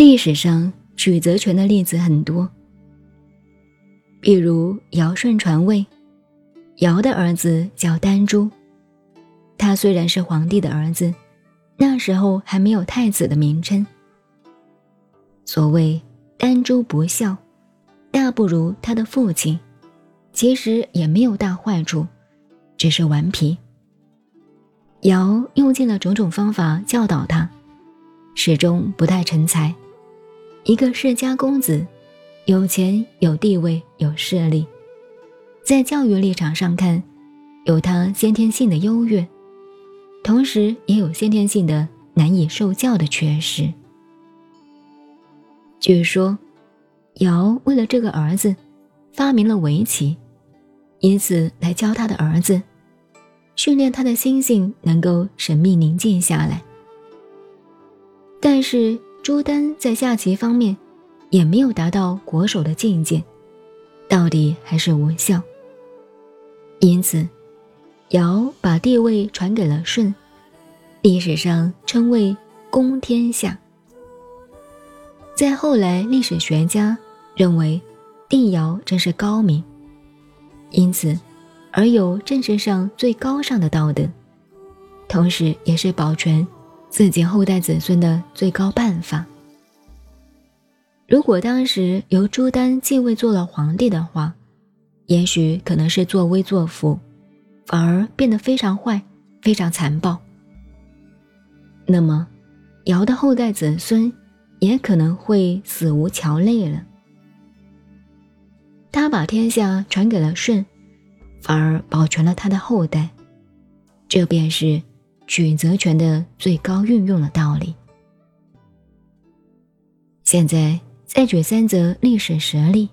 历史上举责权的例子很多，比如尧舜传位，尧的儿子叫丹朱，他虽然是皇帝的儿子，那时候还没有太子的名称。所谓丹朱不孝，大不如他的父亲，其实也没有大坏处，只是顽皮。尧用尽了种种方法教导他。始终不太成才，一个世家公子，有钱有地位有势力，在教育立场上看，有他先天性的优越，同时也有先天性的难以受教的缺失。据说，尧为了这个儿子，发明了围棋，以此来教他的儿子，训练他的心性能够神秘宁静下来。但是朱丹在下棋方面也没有达到国手的境界，到底还是无效。因此，尧把地位传给了舜，历史上称为公天下。在后来，历史学家认为帝尧真是高明，因此而有政治上最高尚的道德，同时也是保全。自己后代子孙的最高办法。如果当时由朱丹继位做了皇帝的话，也许可能是作威作福，反而变得非常坏、非常残暴。那么，尧的后代子孙也可能会死无桥类了。他把天下传给了舜，反而保全了他的后代，这便是。选择权的最高运用的道理。现在再举三则历史实例。